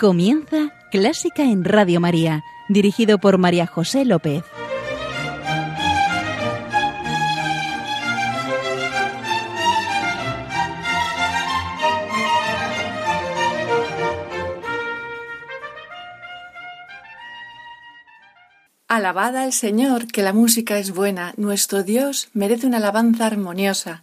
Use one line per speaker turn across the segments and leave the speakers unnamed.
Comienza Clásica en Radio María, dirigido por María José López.
Alabada al Señor, que la música es buena, nuestro Dios merece una alabanza armoniosa.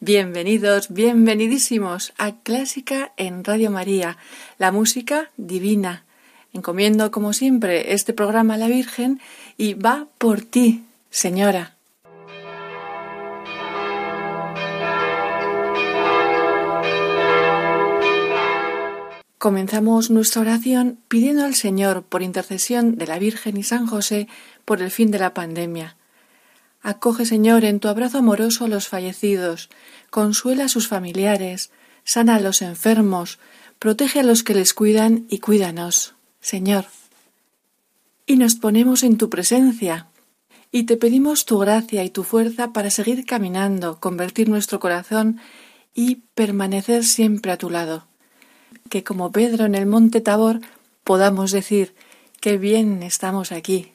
Bienvenidos, bienvenidísimos a Clásica en Radio María, la música divina. Encomiendo, como siempre, este programa a la Virgen y va por ti, Señora. Comenzamos nuestra oración pidiendo al Señor, por intercesión de la Virgen y San José, por el fin de la pandemia. Acoge, Señor, en tu abrazo amoroso a los fallecidos, consuela a sus familiares, sana a los enfermos, protege a los que les cuidan y cuídanos, Señor. Y nos ponemos en tu presencia, y te pedimos tu gracia y tu fuerza para seguir caminando, convertir nuestro corazón y permanecer siempre a tu lado. Que como Pedro en el monte Tabor podamos decir, qué bien estamos aquí.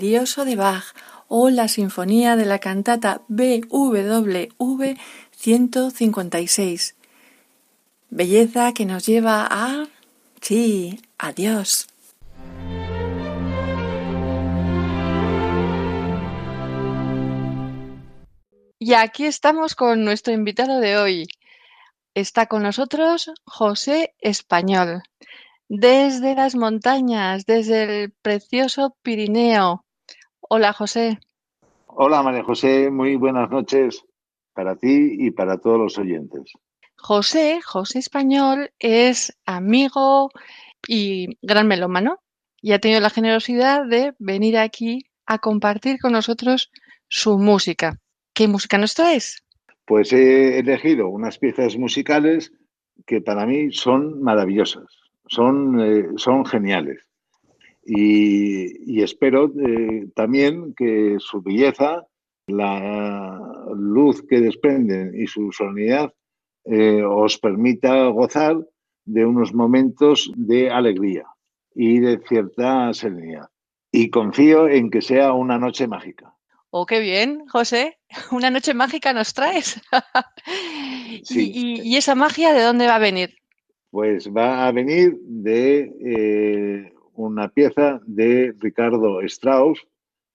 De Bach o la Sinfonía de la cantata BWV 156. Belleza que nos lleva a... Sí, adiós.
Y aquí estamos con nuestro invitado de hoy. Está con nosotros José Español desde las montañas, desde el precioso Pirineo. Hola, José.
Hola, María José. Muy buenas noches para ti y para todos los oyentes.
José, José Español, es amigo y gran melómano y ha tenido la generosidad de venir aquí a compartir con nosotros su música. ¿Qué música nos traes?
Pues he elegido unas piezas musicales que para mí son maravillosas son, eh, son geniales. Y, espero eh, también que su belleza, la luz que desprenden y su sonoridad eh, os permita gozar de unos momentos de alegría y de cierta serenidad. Y confío en que sea una noche mágica.
Oh, qué bien, José. Una noche mágica nos traes. ¿Y, esa magia de dónde va a venir?
Pues va a venir de eh, una pieza de Ricardo Strauss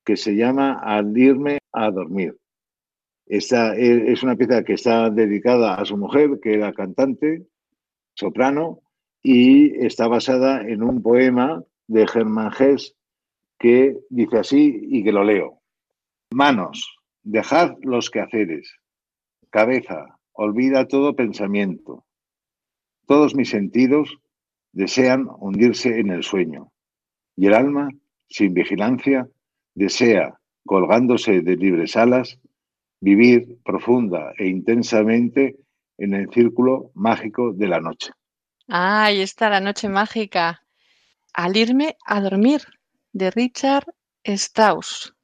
que se llama Al irme a dormir. Esta es una pieza que está dedicada a su mujer, que era cantante, soprano, y está basada en un poema de Germán Hess que dice así y que lo leo. Manos, dejad los quehaceres. Cabeza, olvida todo pensamiento. Todos mis sentidos desean hundirse en el sueño. Y el alma, sin vigilancia, desea, colgándose de libres alas, vivir profunda e intensamente en el círculo mágico de la noche.
Ah, ahí está la noche mágica. Al irme a dormir, de Richard Strauss.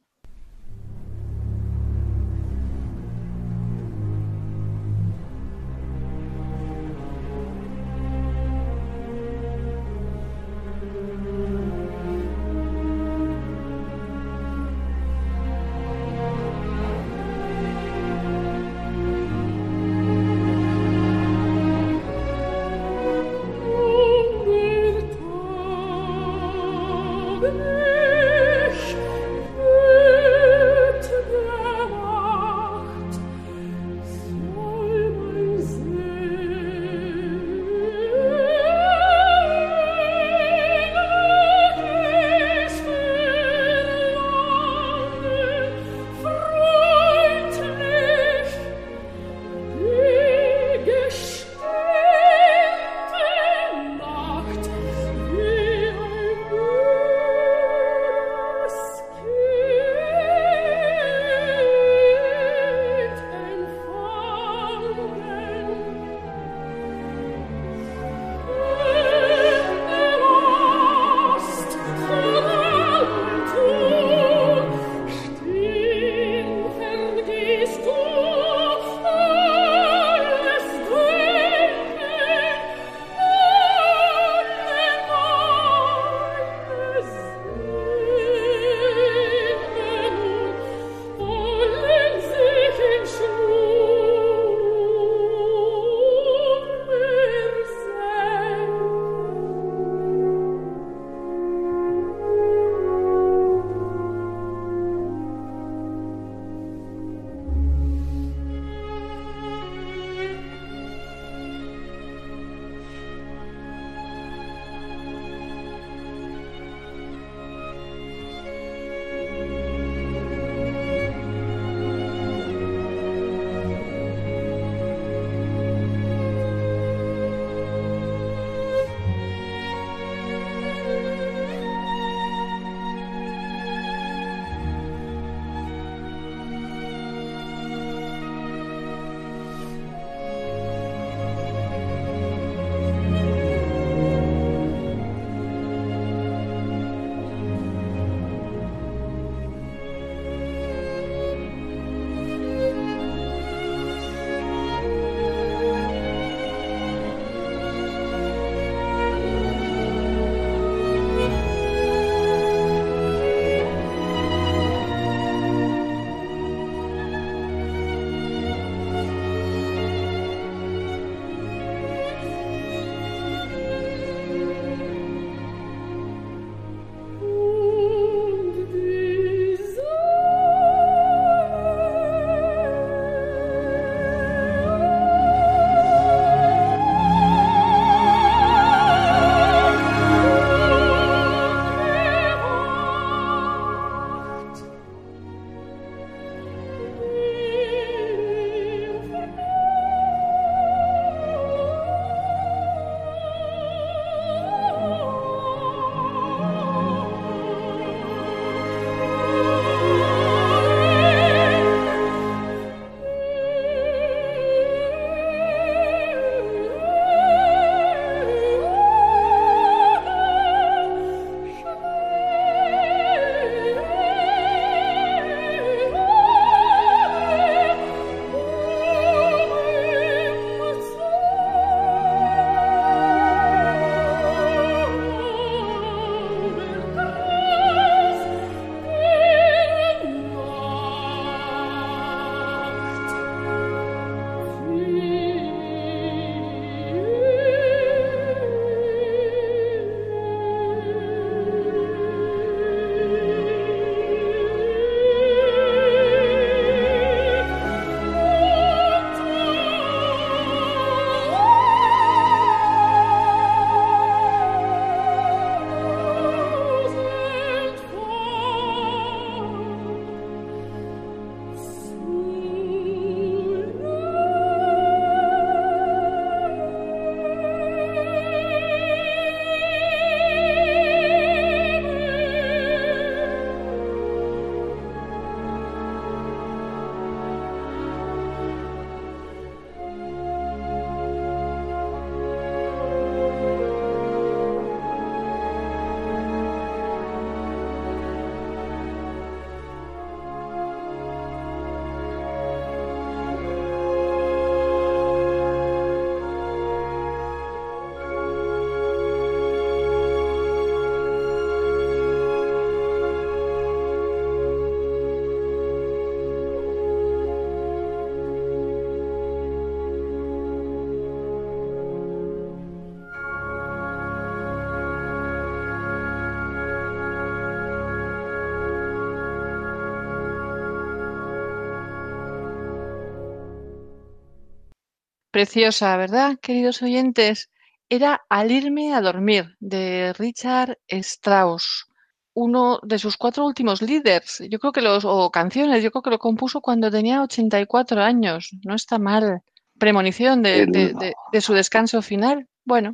Preciosa, ¿verdad, queridos oyentes? Era Al irme a dormir, de Richard Strauss, uno de sus cuatro últimos líderes, yo creo que los, o canciones, yo creo que lo compuso cuando tenía 84 años, no está mal. Premonición de, de, de su descanso final. Bueno,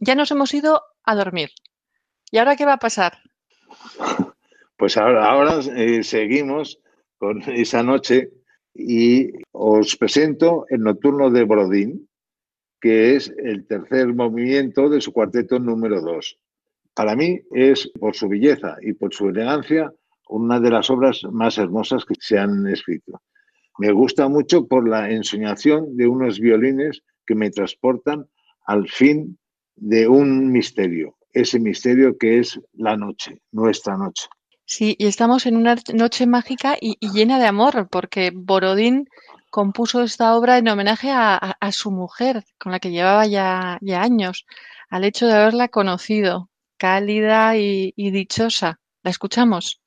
ya nos hemos ido a dormir. ¿Y ahora qué va a pasar?
Pues ahora, ahora eh, seguimos con esa noche y os presento el nocturno de Brodín, que es el tercer movimiento de su cuarteto número dos. Para mí es, por su belleza y por su elegancia, una de las obras más hermosas que se han escrito. Me gusta mucho por la ensoñación de unos violines que me transportan al fin de un misterio, ese misterio que es la noche, nuestra noche.
Sí, y estamos en una noche mágica y, llena de amor, porque Borodín compuso esta obra en homenaje a, su mujer, con la que llevaba ya, ya, años, al hecho de haberla conocido, cálida y dichosa. ¿La escuchamos?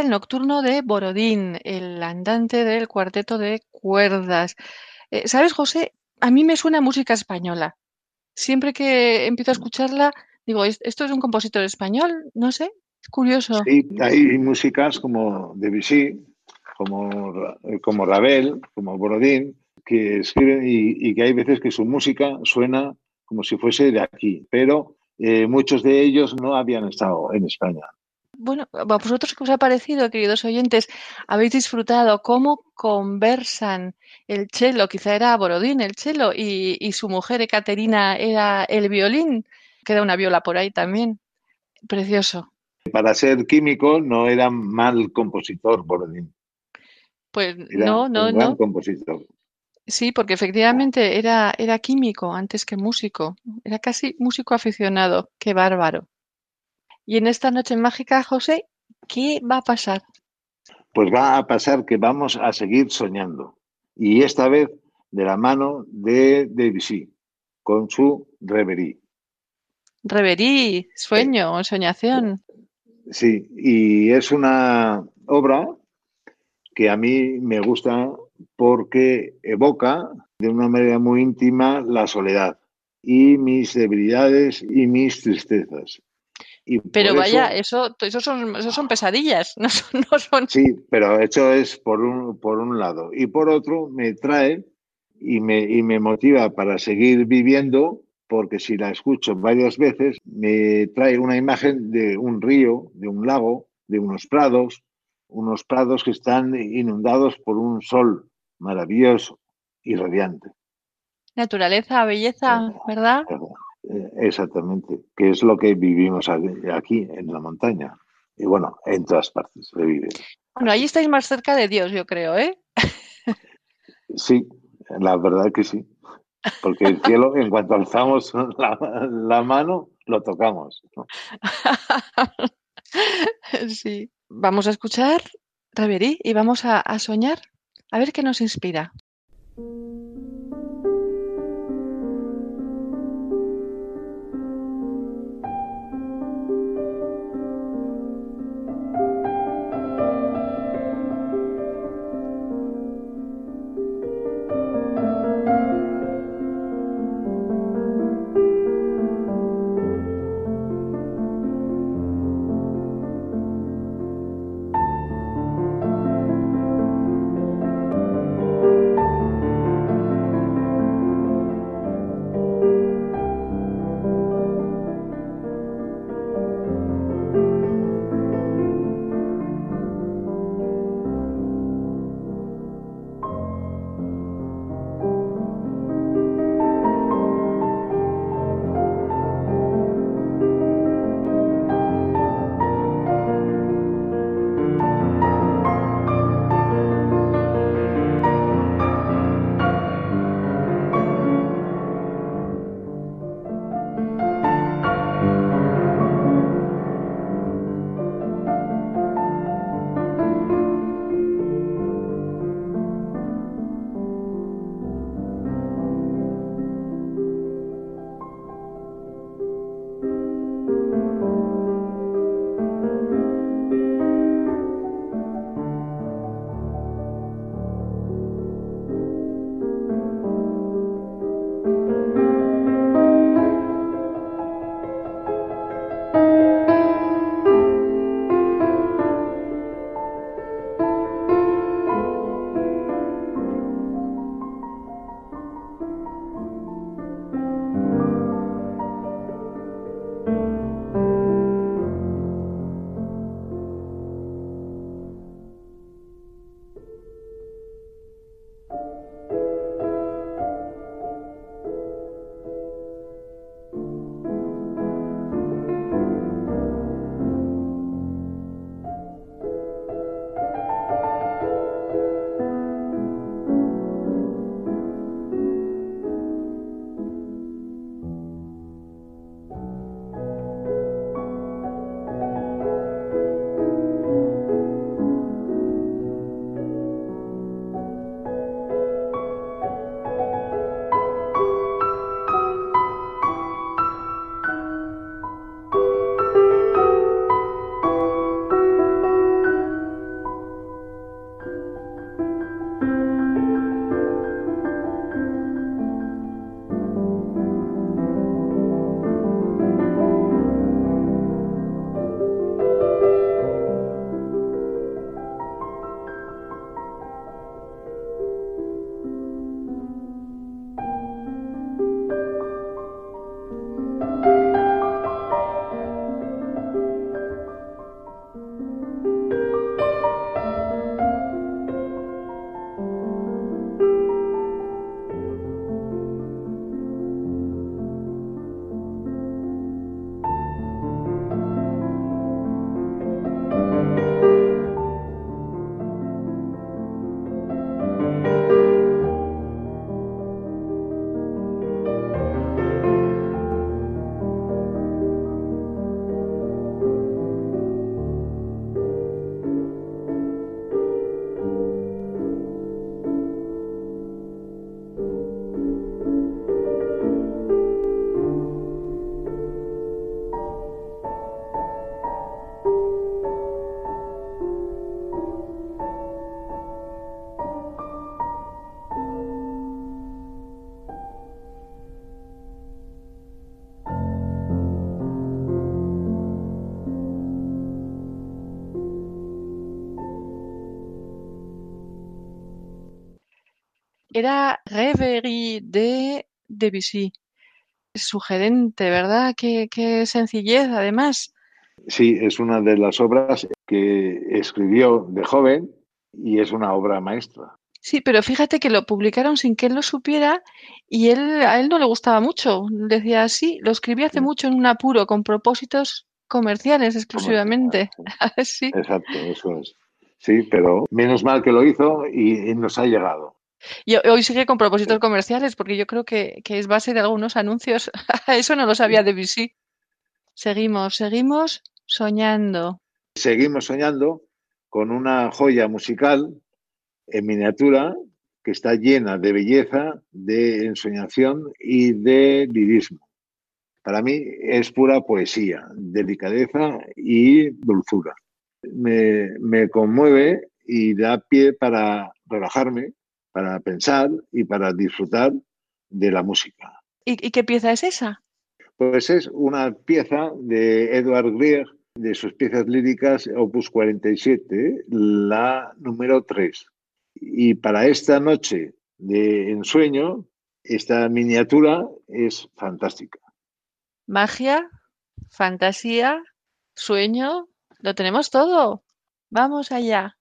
El nocturno de Borodín, el andante del cuarteto de cuerdas. Eh, ¿Sabes, José? A mí me suena música española. Siempre que empiezo a escucharla, digo, ¿esto es un compositor español? No sé, es curioso.
Sí, hay músicas como Debussy, como, como Ravel, como Borodín, que escriben y, que hay veces que su música suena como si fuese de aquí, pero eh, muchos de ellos no habían estado en España.
Bueno, ¿a vosotros qué os ha parecido, queridos oyentes? ¿Habéis disfrutado cómo conversan el cello? Quizá era Borodín el cello y, y su mujer Ekaterina era el violín. Queda una viola por ahí también. Precioso.
Para ser químico no era mal compositor Borodín.
Pues no, no,
un
no.
compositor.
Sí, porque efectivamente era, era químico antes que músico. Era casi músico aficionado. Qué bárbaro. Y en esta noche mágica, José, ¿qué va a pasar?
Pues va a pasar que vamos a seguir soñando. Y esta vez de la mano de Debussy, con su Reverie.
Reverie, sueño, soñación.
Sí, y es una obra que a mí me gusta porque evoca de una manera muy íntima la soledad y mis debilidades y mis tristezas.
Pero vaya, eso, eso, son, eso son pesadillas, no son,
Sí, pero hecho es por un, por un lado. Y por otro, me trae y me, y me motiva para seguir viviendo, porque si la escucho varias veces, me trae una imagen de un río, de un lago, de unos prados, unos prados que están inundados por un sol maravilloso y radiante.
Naturaleza, belleza, ¿verdad?
Exactamente, que es lo que vivimos aquí en la montaña. Y bueno, en todas partes se vive.
Bueno, ahí estáis más cerca de Dios, yo creo, ¿eh?
Sí, la verdad que sí. Porque el cielo, en cuanto alzamos la, mano, lo tocamos.
sí. Vamos a escuchar Reverie y vamos a, a soñar a ver qué nos inspira. Era Reverie de Debussy. Sugerente, ¿verdad? Qué, qué sencillez, además.
Sí, es una de las obras que escribió de joven y es una obra maestra.
Sí, pero fíjate que lo publicaron sin que él lo supiera y él, a él no le gustaba mucho. Decía, sí, lo escribí hace mucho en un apuro, con propósitos comerciales exclusivamente. sí.
Exacto, eso es. Sí, pero menos mal que lo hizo y nos ha llegado.
Y hoy sigue con propósitos comerciales porque yo creo que, que es base de algunos anuncios. Eso no lo sabía de BC. Seguimos, seguimos soñando.
Seguimos soñando con una joya musical en miniatura que está llena de belleza, de ensoñación y de lirismo. Para mí es pura poesía, delicadeza y dulzura. Me, me conmueve y da pie para relajarme, para pensar y para disfrutar de la música.
¿Y, y qué pieza es esa?
Pues es una pieza de Edward Grieg, de sus piezas líricas, opus 47, la número 3. Y para esta noche de ensueño, esta miniatura es fantástica.
Magia, fantasía, sueño, lo tenemos todo. Vamos allá.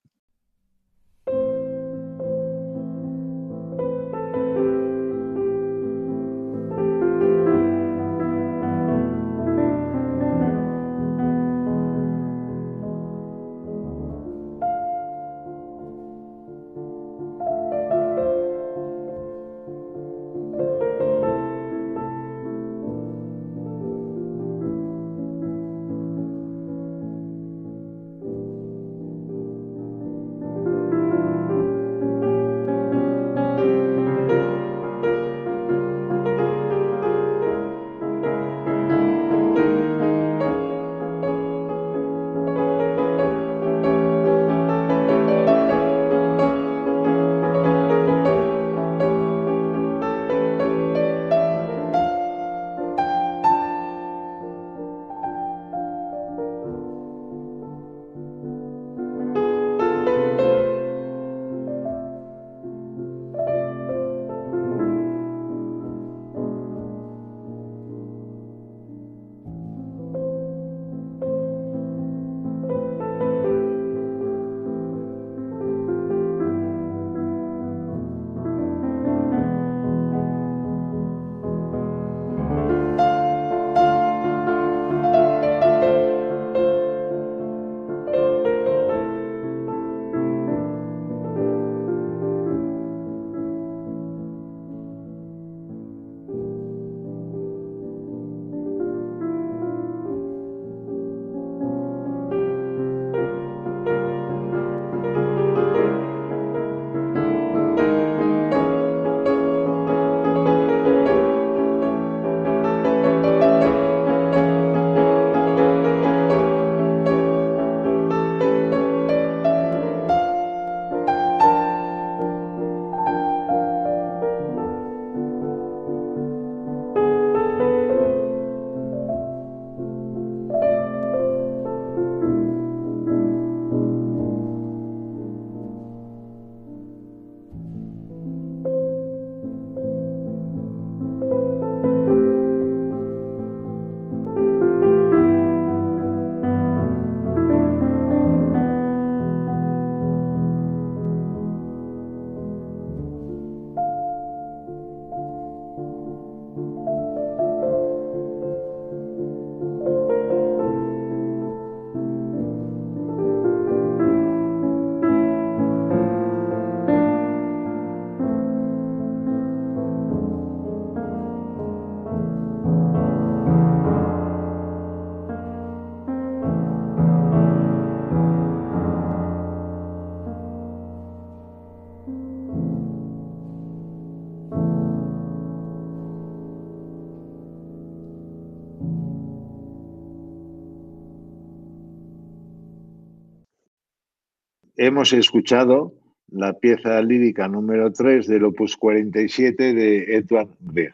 Hemos escuchado la pieza lírica número 3 del opus 47 de Edward Grieg.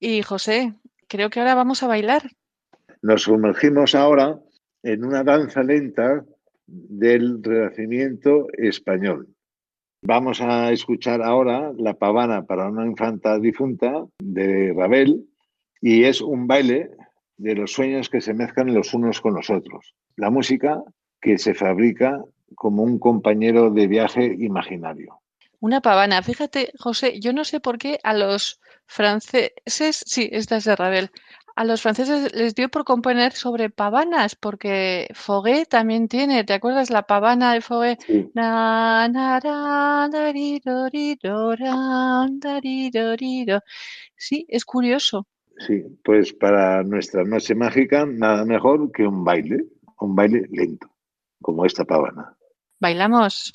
Y José, creo que ahora vamos a bailar.
Nos sumergimos ahora en una danza lenta del Renacimiento español. Vamos a escuchar ahora la pavana para una infanta difunta de Ravel y es un baile de los sueños que se mezclan los unos con los otros. La música que se fabrica como un compañero de viaje imaginario.
Una pavana. Fíjate, José, yo no sé por qué a los franceses, sí, esta es de Ravel, a los franceses les dio por componer sobre pavanas, porque Foguet también tiene, ¿te acuerdas la pavana de Foguet?
Sí.
Na, na, ra, dari, dori, do, ra, dari, dori, do. Sí, es curioso.
Sí, pues para nuestra noche mágica nada mejor que un baile, un baile lento, como esta pavana.
Bailamos.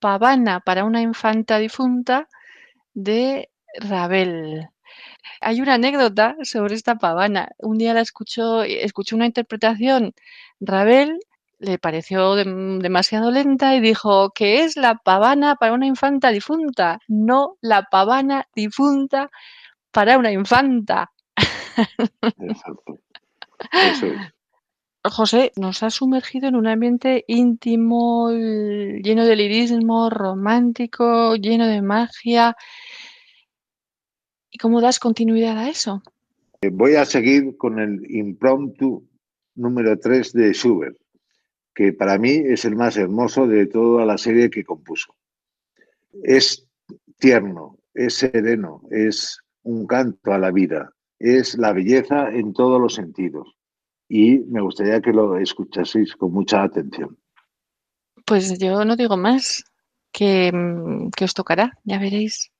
Pavana para una infanta difunta de Ravel. Hay una anécdota sobre esta pavana. Un día la escuchó, escuchó una interpretación Ravel, le pareció demasiado lenta y dijo que es la pavana para una infanta difunta, no la pavana difunta para una infanta.
Exacto. Eso es.
José, nos ha sumergido en un ambiente íntimo, lleno de lirismo, romántico, lleno de magia. ¿Y cómo das continuidad a eso?
Eh, voy a seguir con el impromptu número 3 de Schubert, que para mí es el más hermoso de toda la serie que compuso. Es tierno, es sereno, es un canto a la vida, es la belleza en todos los sentidos y me gustaría que lo escuchaseis con mucha atención.
Pues yo no digo más que, mm, que os tocará, ya veréis.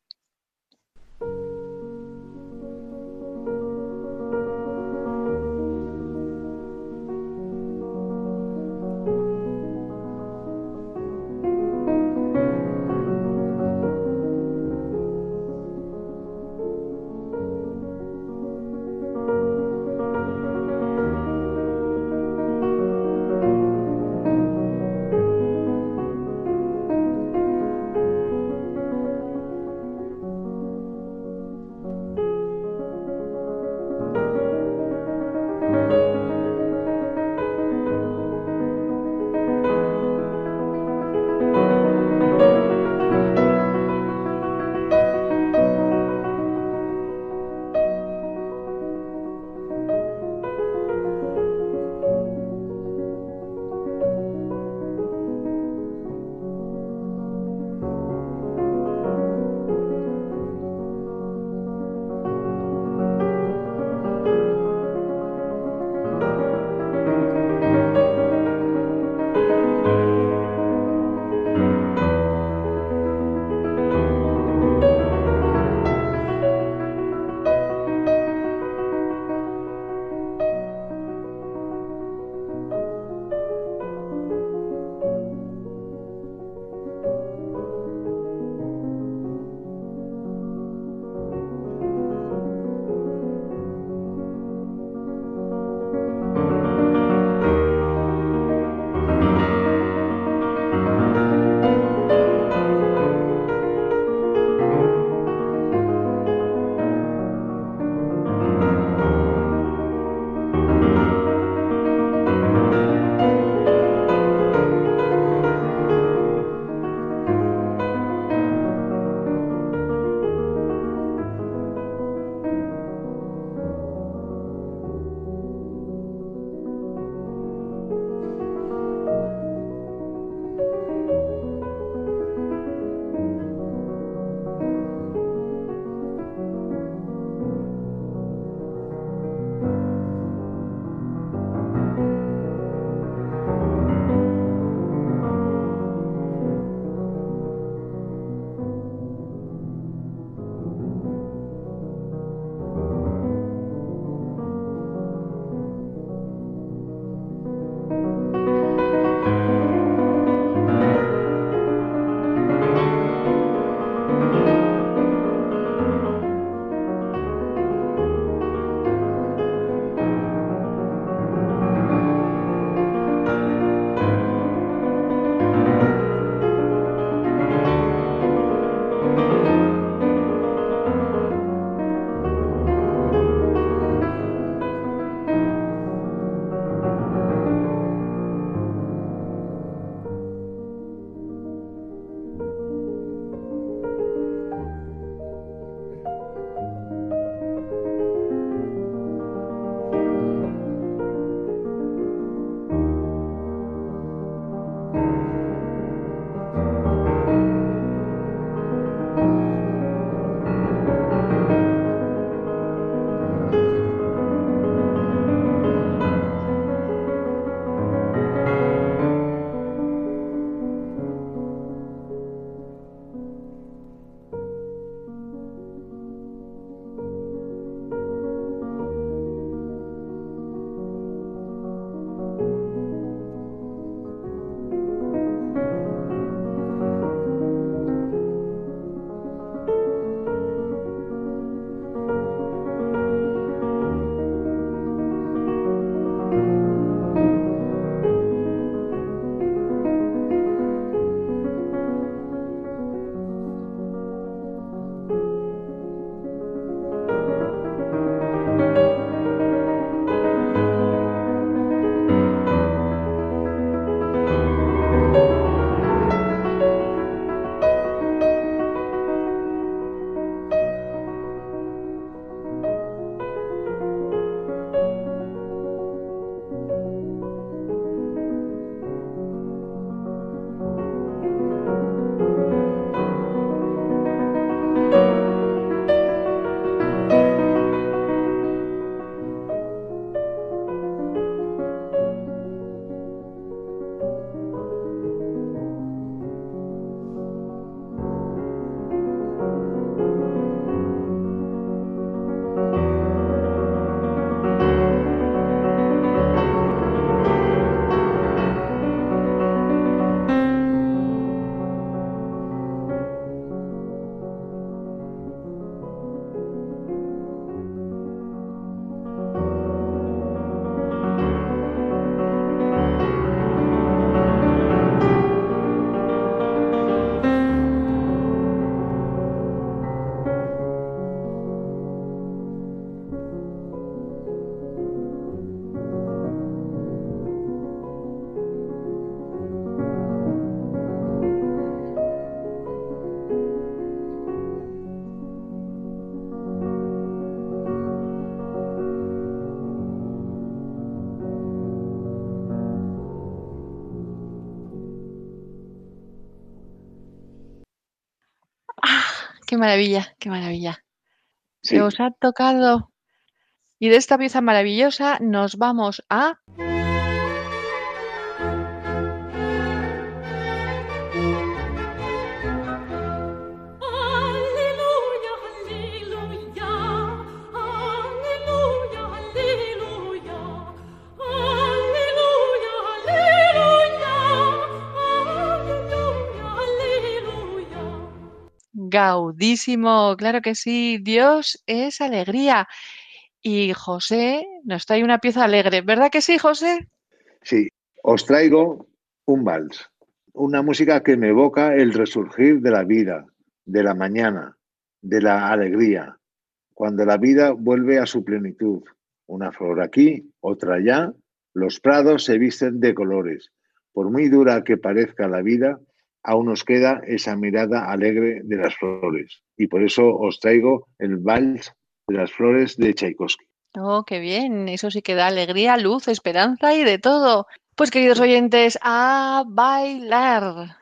Maravilla, qué maravilla. Se os ha tocado. Y de esta pieza maravillosa nos vamos a... Gaudísimo, claro que sí, Dios es alegría. Y José nos trae una pieza alegre, ¿verdad que sí, José?
Sí, os traigo un vals, una música que me evoca el resurgir de la vida, de la mañana, de la alegría, cuando la vida vuelve a su plenitud. Una flor aquí, otra allá, los prados se visten de colores. Por muy dura que parezca la vida, aún nos queda esa mirada alegre de las flores. Y por eso os traigo el vals de las flores de Tchaikovsky.
Oh, qué bien. Eso sí que da alegría, luz, esperanza y de todo. Pues queridos oyentes, a bailar.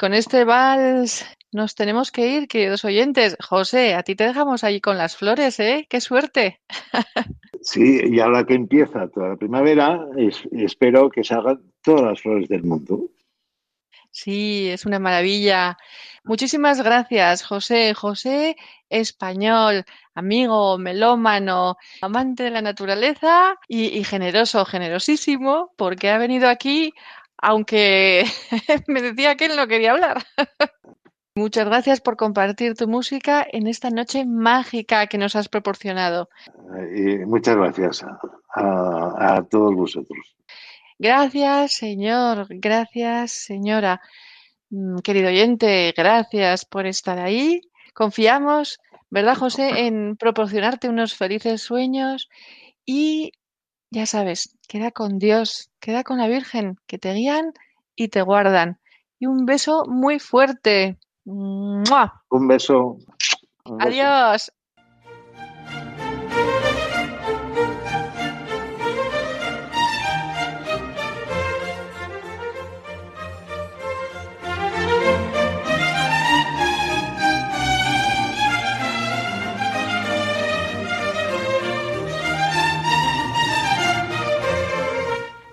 Con este vals nos tenemos que ir, queridos oyentes. José, a ti te dejamos ahí con las flores, ¿eh? ¡Qué suerte!
Sí, y ahora que empieza toda la primavera, espero que salgan todas las flores del mundo.
Sí, es una maravilla. Muchísimas gracias, José. José español, amigo, melómano, amante de la naturaleza y, y generoso, generosísimo, porque ha venido aquí, aunque me decía que él no quería hablar. Muchas gracias por compartir tu música en esta noche mágica que nos has proporcionado.
Y muchas gracias a, a todos vosotros.
Gracias, señor. Gracias, señora. Mm, querido oyente, gracias por estar ahí. Confiamos, ¿verdad, José?, en proporcionarte unos felices sueños y ya sabes, queda con Dios, queda con la Virgen, que te guían y te guardan. Y un beso muy fuerte.
Un beso.
Adiós.